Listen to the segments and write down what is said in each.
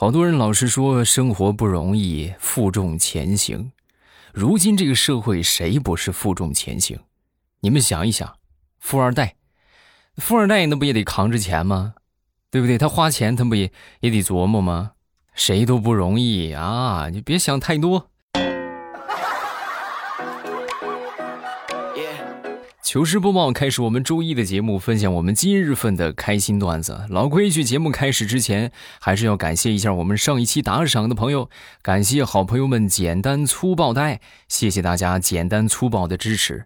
好多人老是说生活不容易，负重前行。如今这个社会，谁不是负重前行？你们想一想，富二代，富二代那不也得扛着钱吗？对不对？他花钱，他不也也得琢磨吗？谁都不容易啊！你别想太多。糗事播报开始，我们周一的节目，分享我们今日份的开心段子。老规矩，节目开始之前，还是要感谢一下我们上一期打赏的朋友，感谢好朋友们简单粗暴带，谢谢大家简单粗暴的支持。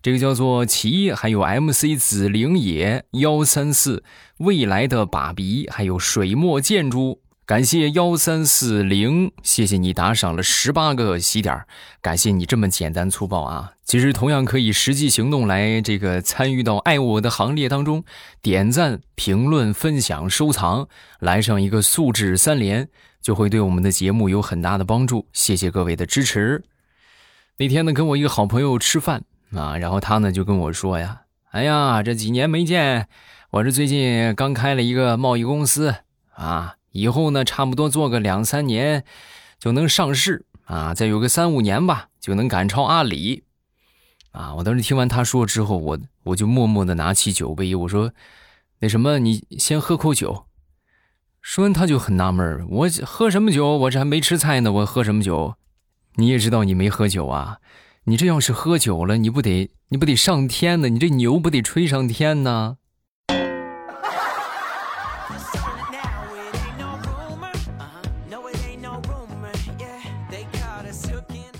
这个叫做齐，还有 MC 紫灵野幺三四，未来的爸比，还有水墨建筑。感谢幺三四零，谢谢你打赏了十八个喜点感谢你这么简单粗暴啊！其实同样可以实际行动来这个参与到爱我的行列当中，点赞、评论、分享、收藏，来上一个素质三连，就会对我们的节目有很大的帮助。谢谢各位的支持。那天呢，跟我一个好朋友吃饭啊，然后他呢就跟我说呀：“哎呀，这几年没见，我这最近刚开了一个贸易公司啊。”以后呢，差不多做个两三年，就能上市啊！再有个三五年吧，就能赶超阿里，啊！我当时听完他说之后，我我就默默的拿起酒杯，我说：“那什么，你先喝口酒。”说完他就很纳闷我喝什么酒？我这还没吃菜呢，我喝什么酒？你也知道你没喝酒啊？你这要是喝酒了，你不得你不得上天呢？你这牛不得吹上天呢？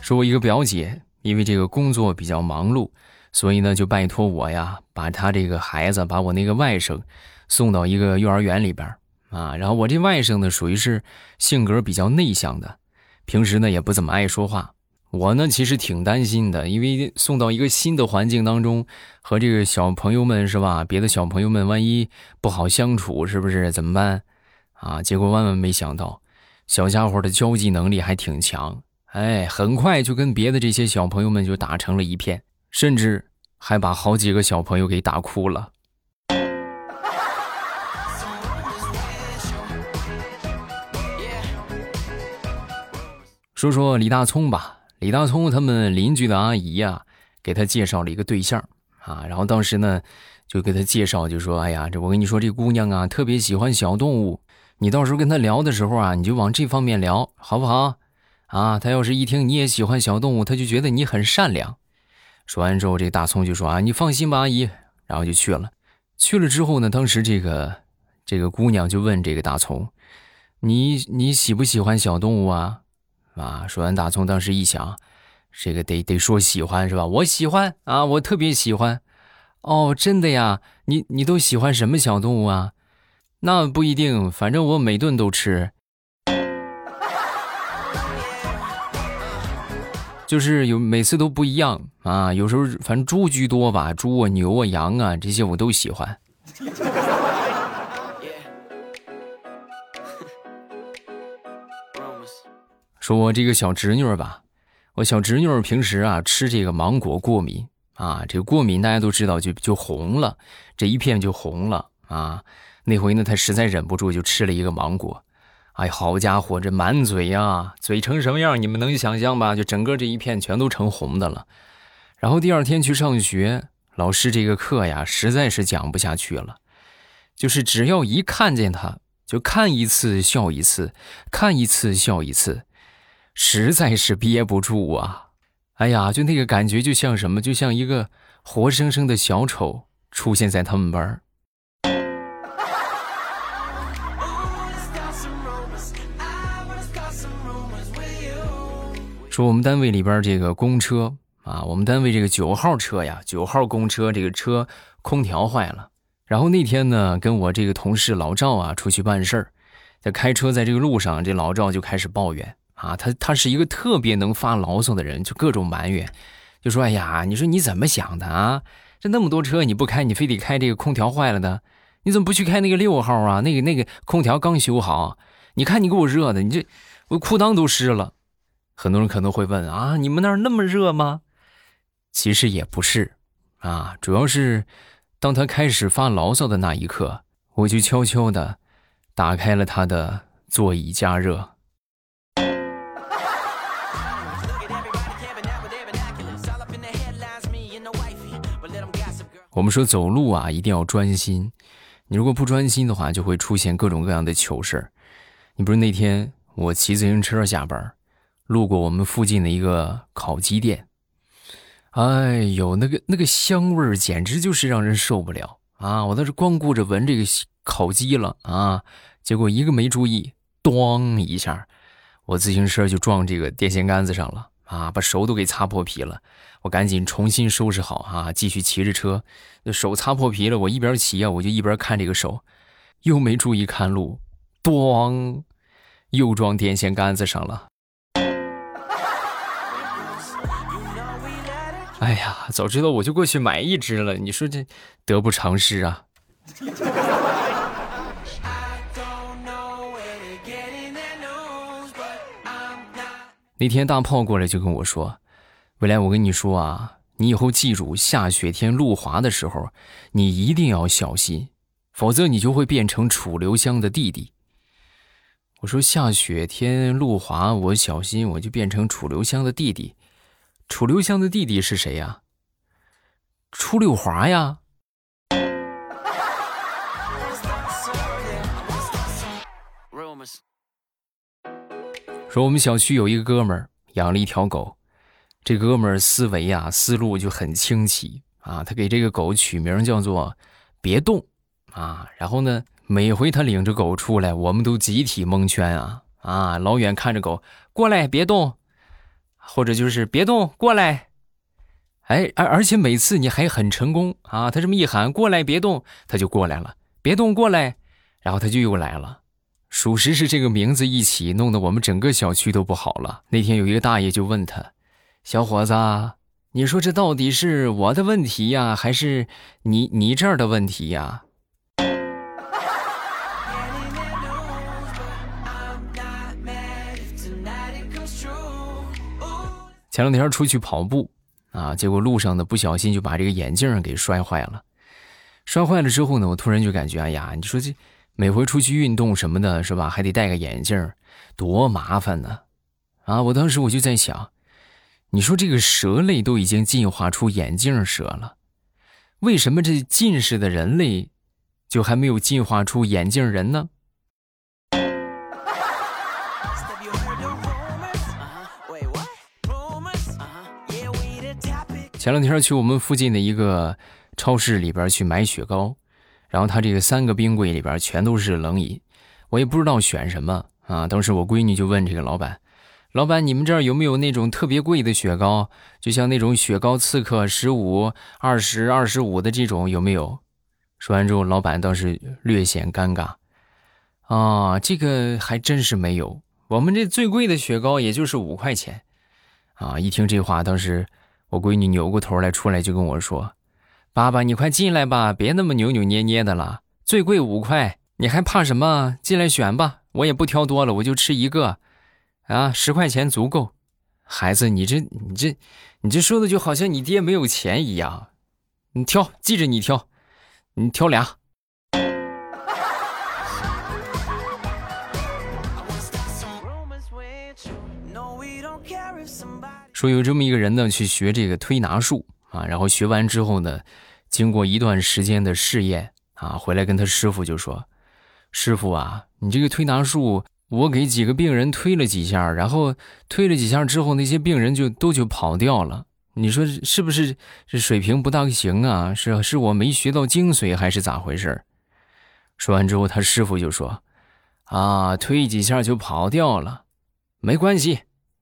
说，我一个表姐，因为这个工作比较忙碌，所以呢，就拜托我呀，把她这个孩子，把我那个外甥送到一个幼儿园里边啊。然后我这外甥呢，属于是性格比较内向的，平时呢也不怎么爱说话。我呢，其实挺担心的，因为送到一个新的环境当中，和这个小朋友们是吧？别的小朋友们万一不好相处，是不是怎么办？啊，结果万万没想到，小家伙的交际能力还挺强。哎，很快就跟别的这些小朋友们就打成了一片，甚至还把好几个小朋友给打哭了。说说李大聪吧，李大聪他们邻居的阿姨呀，给他介绍了一个对象啊，然后当时呢，就给他介绍，就说：“哎呀，这我跟你说，这姑娘啊，特别喜欢小动物，你到时候跟她聊的时候啊，你就往这方面聊，好不好？”啊，他要是一听你也喜欢小动物，他就觉得你很善良。说完之后，这大葱就说：“啊，你放心吧，阿姨。”然后就去了。去了之后呢，当时这个这个姑娘就问这个大葱：“你你喜不喜欢小动物啊？”啊，说完大葱当时一想，这个得得说喜欢是吧？我喜欢啊，我特别喜欢。哦，真的呀？你你都喜欢什么小动物啊？那不一定，反正我每顿都吃。就是有每次都不一样啊，有时候反正猪居多吧，猪啊、牛啊、羊啊这些我都喜欢。说我这个小侄女吧，我小侄女平时啊吃这个芒果过敏啊，这个过敏大家都知道就就红了，这一片就红了啊。那回呢，她实在忍不住就吃了一个芒果。哎，好家伙，这满嘴呀，嘴成什么样？你们能想象吧？就整个这一片全都成红的了。然后第二天去上学，老师这个课呀，实在是讲不下去了。就是只要一看见他，就看一次笑一次，看一次笑一次，实在是憋不住啊！哎呀，就那个感觉，就像什么？就像一个活生生的小丑出现在他们班说我们单位里边这个公车啊，我们单位这个九号车呀，九号公车这个车空调坏了。然后那天呢，跟我这个同事老赵啊出去办事儿，在开车在这个路上，这老赵就开始抱怨啊，他他是一个特别能发牢骚的人，就各种埋怨，就说哎呀，你说你怎么想的啊？这那么多车你不开，你非得开这个空调坏了的，你怎么不去开那个六号啊？那个那个空调刚修好，你看你给我热的，你这我裤裆都湿了。很多人可能会问啊，你们那儿那么热吗？其实也不是，啊，主要是当他开始发牢骚的那一刻，我就悄悄的打开了他的座椅加热。我们说走路啊，一定要专心。你如果不专心的话，就会出现各种各样的糗事儿。你不是那天我骑自行车下班，路过我们附近的一个烤鸡店，哎呦，那个那个香味儿简直就是让人受不了啊！我倒是光顾着闻这个烤鸡了啊，结果一个没注意，咣一下，我自行车就撞这个电线杆子上了啊，把手都给擦破皮了。我赶紧重新收拾好啊，继续骑着车。那手擦破皮了，我一边骑啊，我就一边看这个手，又没注意看路，咣，又撞电线杆子上了。哎呀，早知道我就过去买一只了。你说这得不偿失啊！那天大炮过来就跟我说。未来，我跟你说啊，你以后记住，下雪天路滑的时候，你一定要小心，否则你就会变成楚留香的弟弟。我说下雪天路滑，我小心，我就变成楚留香的弟弟。楚留香的弟弟是谁呀？楚六华呀。说我们小区有一个哥们儿养了一条狗。这哥们儿思维啊，思路就很清奇啊。他给这个狗取名叫做“别动”啊。然后呢，每回他领着狗出来，我们都集体蒙圈啊啊！老远看着狗过来，别动，或者就是别动，过来。哎，而而且每次你还很成功啊。他这么一喊过来，别动，他就过来了。别动，过来，然后他就又来了。属实是这个名字一起，弄得我们整个小区都不好了。那天有一个大爷就问他。小伙子，你说这到底是我的问题呀，还是你你这儿的问题呀？前两天出去跑步啊，结果路上呢不小心就把这个眼镜给摔坏了。摔坏了之后呢，我突然就感觉，哎呀，你说这每回出去运动什么的，是吧？还得戴个眼镜，多麻烦呢！啊，我当时我就在想。你说这个蛇类都已经进化出眼镜蛇了，为什么这近视的人类就还没有进化出眼镜人呢？前两天去我们附近的一个超市里边去买雪糕，然后他这个三个冰柜里边全都是冷饮，我也不知道选什么啊。当时我闺女就问这个老板。老板，你们这儿有没有那种特别贵的雪糕？就像那种雪糕刺客，十五、二十、二十五的这种有没有？说完之后，老板倒是略显尴尬。啊，这个还真是没有。我们这最贵的雪糕也就是五块钱。啊，一听这话，当时我闺女扭过头来，出来就跟我说：“爸爸，你快进来吧，别那么扭扭捏捏的了。最贵五块，你还怕什么？进来选吧，我也不挑多了，我就吃一个。”啊，十块钱足够，孩子，你这你这你这说的就好像你爹没有钱一样。你挑，记着你挑，你挑俩。说有这么一个人呢，去学这个推拿术啊，然后学完之后呢，经过一段时间的试验啊，回来跟他师傅就说：“师傅啊，你这个推拿术。”我给几个病人推了几下，然后推了几下之后，那些病人就都就跑掉了。你说是不是这水平不大行啊？是是我没学到精髓，还是咋回事？说完之后，他师傅就说：“啊，推几下就跑掉了，没关系。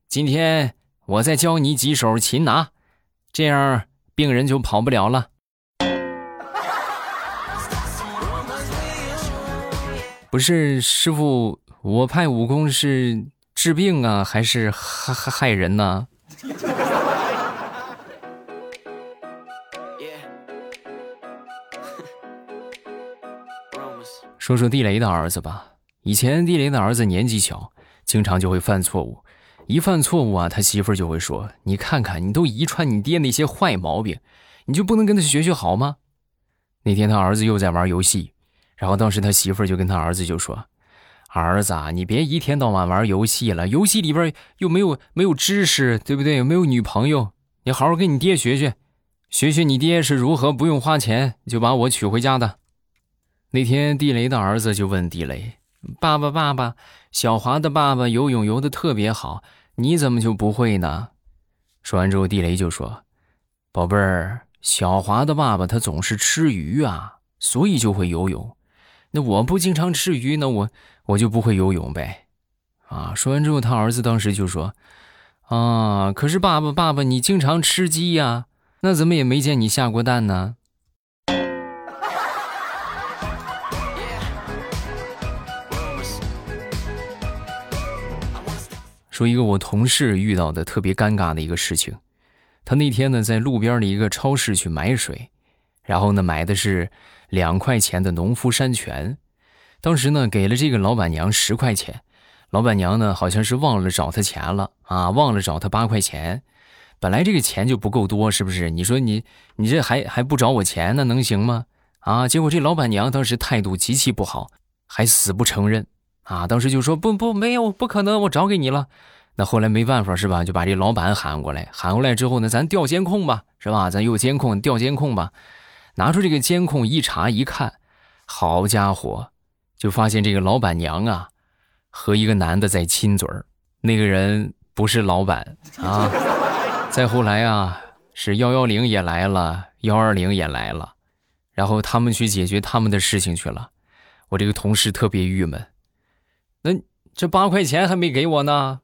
今天我再教你几手擒拿，这样病人就跑不了了。”不是师傅。我派武功是治病啊，还是害害害人呢？说说地雷的儿子吧。以前地雷的儿子年纪小，经常就会犯错误。一犯错误啊，他媳妇儿就会说：“你看看，你都遗传你爹那些坏毛病，你就不能跟他学学好吗？”那天他儿子又在玩游戏，然后当时他媳妇儿就跟他儿子就说。儿子，啊你别一天到晚玩游戏了，游戏里边又没有没有知识，对不对？没有女朋友，你好好跟你爹学学，学学你爹是如何不用花钱就把我娶回家的。”那天，地雷的儿子就问地雷：“爸爸，爸爸，小华的爸爸游泳游的特别好，你怎么就不会呢？”说完之后，地雷就说：“宝贝儿，小华的爸爸他总是吃鱼啊，所以就会游泳。那我不经常吃鱼，那我我就不会游泳呗。”啊！说完之后，他儿子当时就说：“啊，可是爸爸，爸爸，你经常吃鸡呀，那怎么也没见你下过蛋呢？”说一个我同事遇到的特别尴尬的一个事情，他那天呢在路边的一个超市去买水，然后呢买的是两块钱的农夫山泉，当时呢给了这个老板娘十块钱，老板娘呢好像是忘了找他钱了啊，忘了找他八块钱，本来这个钱就不够多，是不是？你说你你这还还不找我钱，那能行吗？啊，结果这老板娘当时态度极其不好，还死不承认。啊，当时就说不不没有不可能，我找给你了。那后来没办法是吧？就把这老板喊过来，喊过来之后呢，咱调监控吧，是吧？咱有监控，调监控吧。拿出这个监控一查一看，好家伙，就发现这个老板娘啊和一个男的在亲嘴儿。那个人不是老板啊。再后来啊，是幺幺零也来了，幺二零也来了，然后他们去解决他们的事情去了。我这个同事特别郁闷。那这八块钱还没给我呢。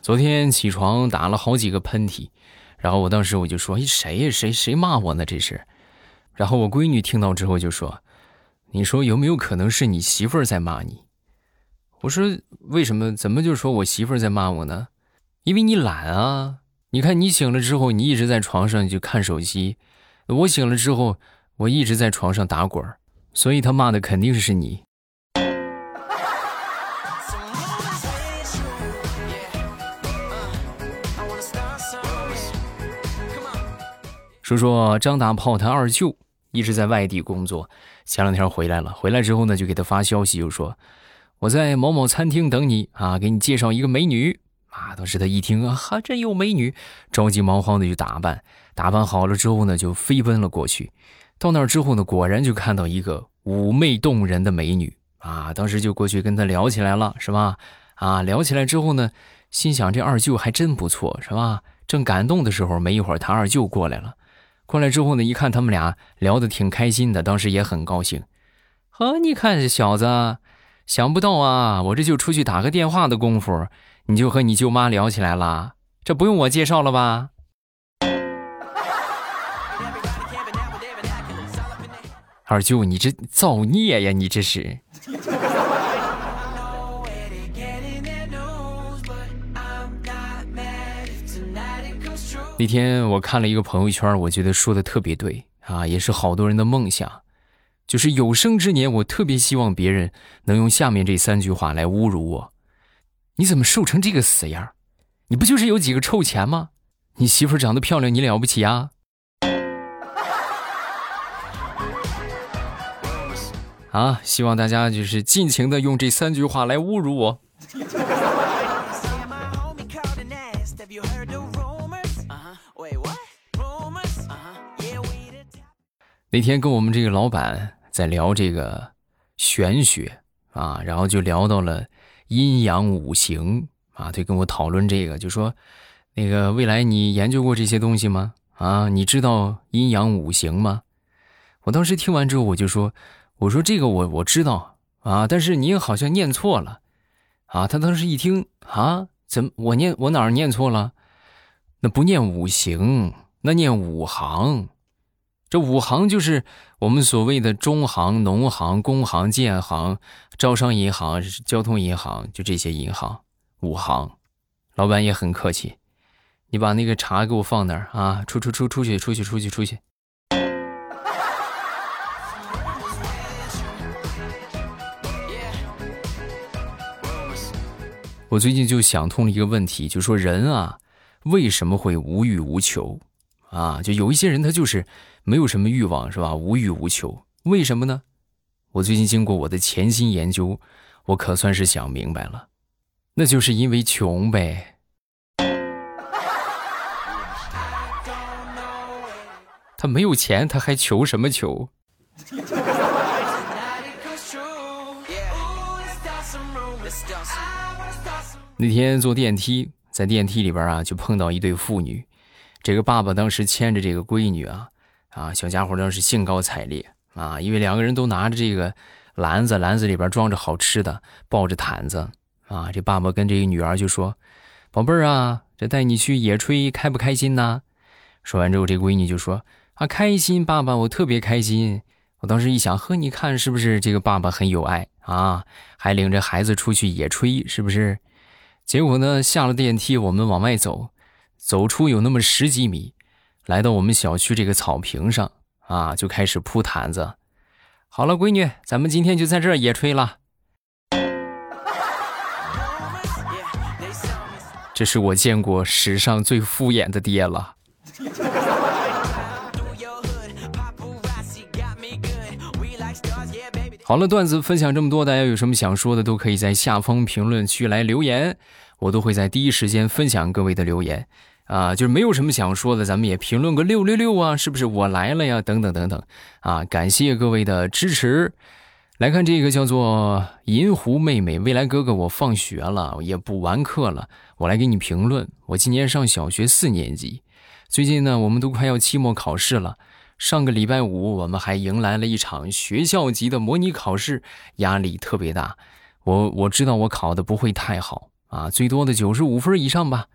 昨天起床打了好几个喷嚏，然后我当时我就说：“哎，谁呀？谁谁骂我呢？这是。”然后我闺女听到之后就说：“你说有没有可能是你媳妇儿在骂你？”我说：“为什么？怎么就说我媳妇儿在骂我呢？因为你懒啊。”你看，你醒了之后，你一直在床上就看手机；我醒了之后，我一直在床上打滚所以他骂的肯定是你。说说张大炮他二舅一直在外地工作，前两天回来了，回来之后呢，就给他发消息，就说我在某某餐厅等你啊，给你介绍一个美女。啊！当时他一听啊，还真有美女，着急忙慌的就打扮，打扮好了之后呢，就飞奔了过去。到那儿之后呢，果然就看到一个妩媚动人的美女啊！当时就过去跟她聊起来了，是吧？啊，聊起来之后呢，心想这二舅还真不错，是吧？正感动的时候，没一会儿他二舅过来了。过来之后呢，一看他们俩聊得挺开心的，当时也很高兴。呵，你看这小子，想不到啊，我这就出去打个电话的功夫。你就和你舅妈聊起来了，这不用我介绍了吧？二舅，你这造孽呀！你这是。那天我看了一个朋友圈，我觉得说的特别对啊，也是好多人的梦想，就是有生之年，我特别希望别人能用下面这三句话来侮辱我。你怎么瘦成这个死样？你不就是有几个臭钱吗？你媳妇长得漂亮，你了不起啊？啊！希望大家就是尽情的用这三句话来侮辱我。那天跟我们这个老板在聊这个玄学啊，然后就聊到了。阴阳五行啊，就跟我讨论这个，就说那个未来你研究过这些东西吗？啊，你知道阴阳五行吗？我当时听完之后，我就说，我说这个我我知道啊，但是您好像念错了啊。他当时一听啊，怎么我念我哪儿念错了？那不念五行，那念五行。这五行就是我们所谓的中行、农行、工行、建行、招商银行、交通银行，就这些银行五行。老板也很客气，你把那个茶给我放那儿啊！出出出出去出去出去出去。我最近就想通了一个问题，就说人啊，为什么会无欲无求？啊，就有一些人他就是没有什么欲望，是吧？无欲无求，为什么呢？我最近经过我的潜心研究，我可算是想明白了，那就是因为穷呗。他没有钱，他还求什么求？那天坐电梯，在电梯里边啊，就碰到一对父女。这个爸爸当时牵着这个闺女啊，啊，小家伙当时兴高采烈啊，因为两个人都拿着这个篮子，篮子里边装着好吃的，抱着毯子啊。这爸爸跟这个女儿就说：“宝贝儿啊，这带你去野炊，开不开心呐？”说完之后，这闺女就说：“啊，开心，爸爸，我特别开心。”我当时一想，呵，你看是不是这个爸爸很有爱啊？还领着孩子出去野炊，是不是？结果呢，下了电梯，我们往外走。走出有那么十几米，来到我们小区这个草坪上啊，就开始铺毯子。好了，闺女，咱们今天就在这儿野炊了。这是我见过史上最敷衍的爹了。好了，段子分享这么多，大家有什么想说的，都可以在下方评论区来留言，我都会在第一时间分享各位的留言。啊，就是没有什么想说的，咱们也评论个六六六啊，是不是我来了呀？等等等等，啊，感谢各位的支持。来看这个叫做银狐妹妹，未来哥哥，我放学了，也补完课了，我来给你评论。我今年上小学四年级，最近呢，我们都快要期末考试了。上个礼拜五，我们还迎来了一场学校级的模拟考试，压力特别大。我我知道我考的不会太好啊，最多的九十五分以上吧。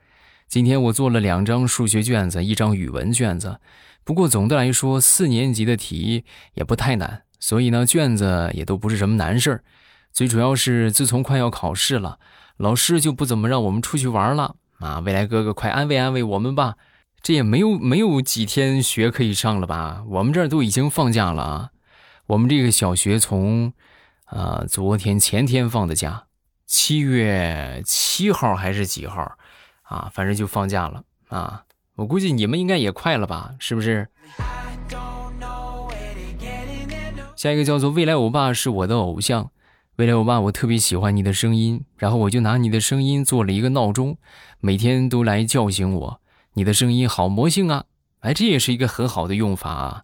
今天我做了两张数学卷子，一张语文卷子。不过总的来说，四年级的题也不太难，所以呢，卷子也都不是什么难事儿。最主要是自从快要考试了，老师就不怎么让我们出去玩了啊！未来哥哥，快安慰安慰我们吧！这也没有没有几天学可以上了吧？我们这儿都已经放假了啊！我们这个小学从，啊，昨天前天放的假，七月七号还是几号？啊，反正就放假了啊！我估计你们应该也快了吧，是不是？下一个叫做未来欧巴是我的偶像，未来欧巴我特别喜欢你的声音，然后我就拿你的声音做了一个闹钟，每天都来叫醒我。你的声音好魔性啊！哎，这也是一个很好的用法啊！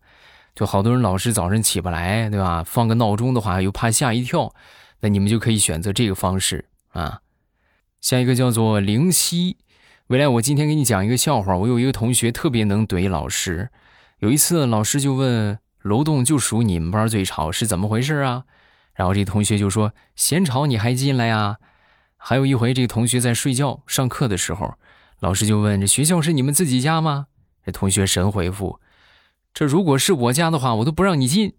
就好多人老是早上起不来，对吧？放个闹钟的话又怕吓一跳，那你们就可以选择这个方式啊。下一个叫做灵犀。未来，我今天给你讲一个笑话。我有一个同学特别能怼老师。有一次，老师就问楼栋就属你们班最吵，是怎么回事啊？然后这同学就说：“嫌吵你还进来呀？”还有一回，这个同学在睡觉上课的时候，老师就问：“这学校是你们自己家吗？”这同学神回复：“这如果是我家的话，我都不让你进。”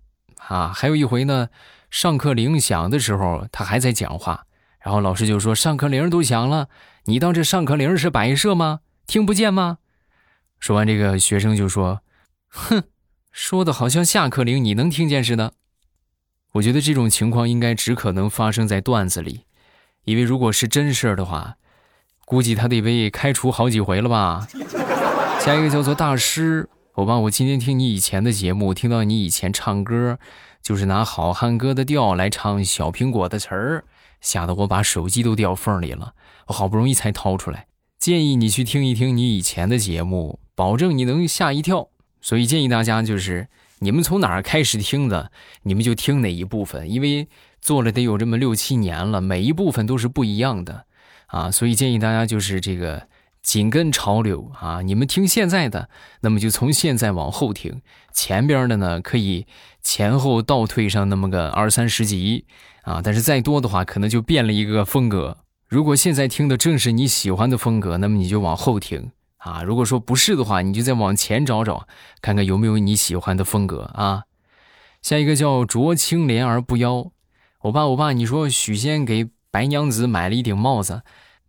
啊，还有一回呢，上课铃响的时候，他还在讲话，然后老师就说：“上课铃都响了。”你当这上课铃是摆设吗？听不见吗？说完，这个学生就说：“哼，说的好像下课铃你能听见似的。”我觉得这种情况应该只可能发生在段子里，因为如果是真事儿的话，估计他得被开除好几回了吧。下一个叫做大师，我吧，我今天听你以前的节目，听到你以前唱歌，就是拿好汉歌的调来唱小苹果的词儿。吓得我把手机都掉缝里了，我好不容易才掏出来。建议你去听一听你以前的节目，保证你能吓一跳。所以建议大家就是，你们从哪儿开始听的，你们就听哪一部分，因为做了得有这么六七年了，每一部分都是不一样的啊。所以建议大家就是这个紧跟潮流啊，你们听现在的，那么就从现在往后听，前边的呢可以前后倒退上那么个二三十集。啊，但是再多的话，可能就变了一个风格。如果现在听的正是你喜欢的风格，那么你就往后听啊。如果说不是的话，你就再往前找找，看看有没有你喜欢的风格啊。下一个叫濯清涟而不妖，我爸我爸，你说许仙给白娘子买了一顶帽子，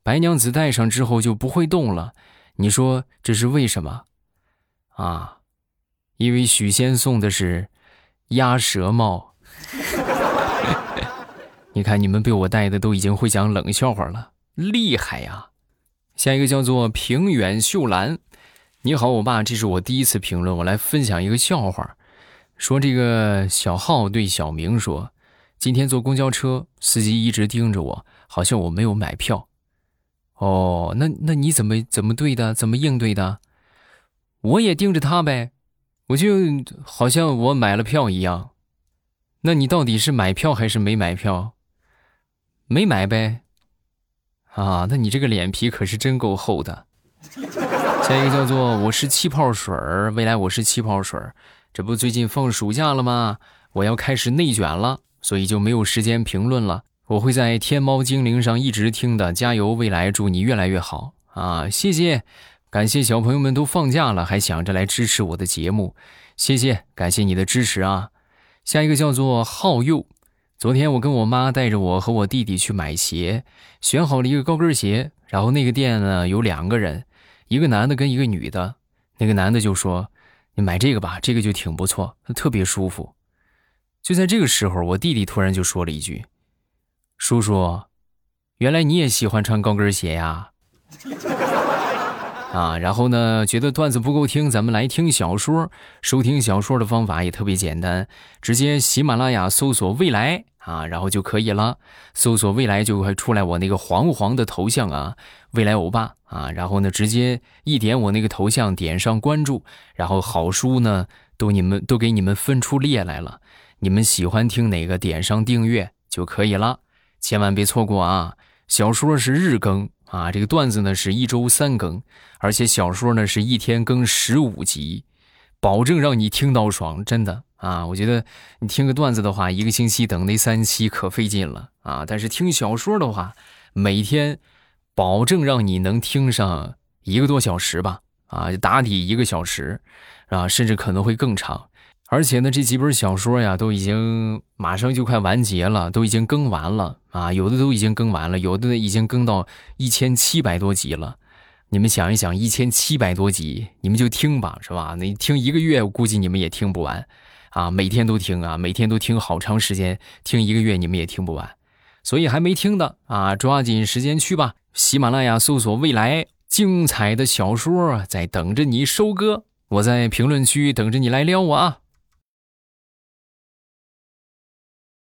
白娘子戴上之后就不会动了，你说这是为什么？啊，因为许仙送的是鸭舌帽。你看，你们被我带的都已经会讲冷笑话了，厉害呀！下一个叫做平远秀兰，你好，我爸，这是我第一次评论，我来分享一个笑话。说这个小浩对小明说：“今天坐公交车，司机一直盯着我，好像我没有买票。”哦，那那你怎么怎么对的？怎么应对的？我也盯着他呗，我就好像我买了票一样。那你到底是买票还是没买票？没买呗。啊，那你这个脸皮可是真够厚的。下一个叫做我是气泡水儿，未来我是气泡水儿。这不最近放暑假了吗？我要开始内卷了，所以就没有时间评论了。我会在天猫精灵上一直听的，加油，未来祝你越来越好啊！谢谢，感谢小朋友们都放假了还想着来支持我的节目，谢谢，感谢你的支持啊！下一个叫做浩佑，昨天我跟我妈带着我和我弟弟去买鞋，选好了一个高跟鞋，然后那个店呢有两个人。一个男的跟一个女的，那个男的就说：“你买这个吧，这个就挺不错，特别舒服。”就在这个时候，我弟弟突然就说了一句：“叔叔，原来你也喜欢穿高跟鞋呀？” 啊，然后呢，觉得段子不够听，咱们来听小说。收听小说的方法也特别简单，直接喜马拉雅搜索“未来”啊，然后就可以了。搜索“未来”就会出来我那个黄黄的头像啊，未来欧巴。啊，然后呢，直接一点我那个头像，点上关注，然后好书呢，都你们都给你们分出列来了。你们喜欢听哪个，点上订阅就可以了，千万别错过啊！小说是日更啊，这个段子呢是一周三更，而且小说呢是一天更十五集，保证让你听到爽，真的啊！我觉得你听个段子的话，一个星期等那三期可费劲了啊，但是听小说的话，每天。保证让你能听上一个多小时吧，啊，打底一个小时，啊，甚至可能会更长。而且呢，这几本小说呀，都已经马上就快完结了，都已经更完了啊，有的都已经更完了，有的已经更到一千七百多集了。你们想一想，一千七百多集，你们就听吧，是吧？你听一个月，我估计你们也听不完，啊，每天都听啊，每天都听好长时间，听一个月你们也听不完。所以还没听的啊，抓紧时间去吧。喜马拉雅搜索“未来”，精彩的小说在等着你收割。我在评论区等着你来撩我啊。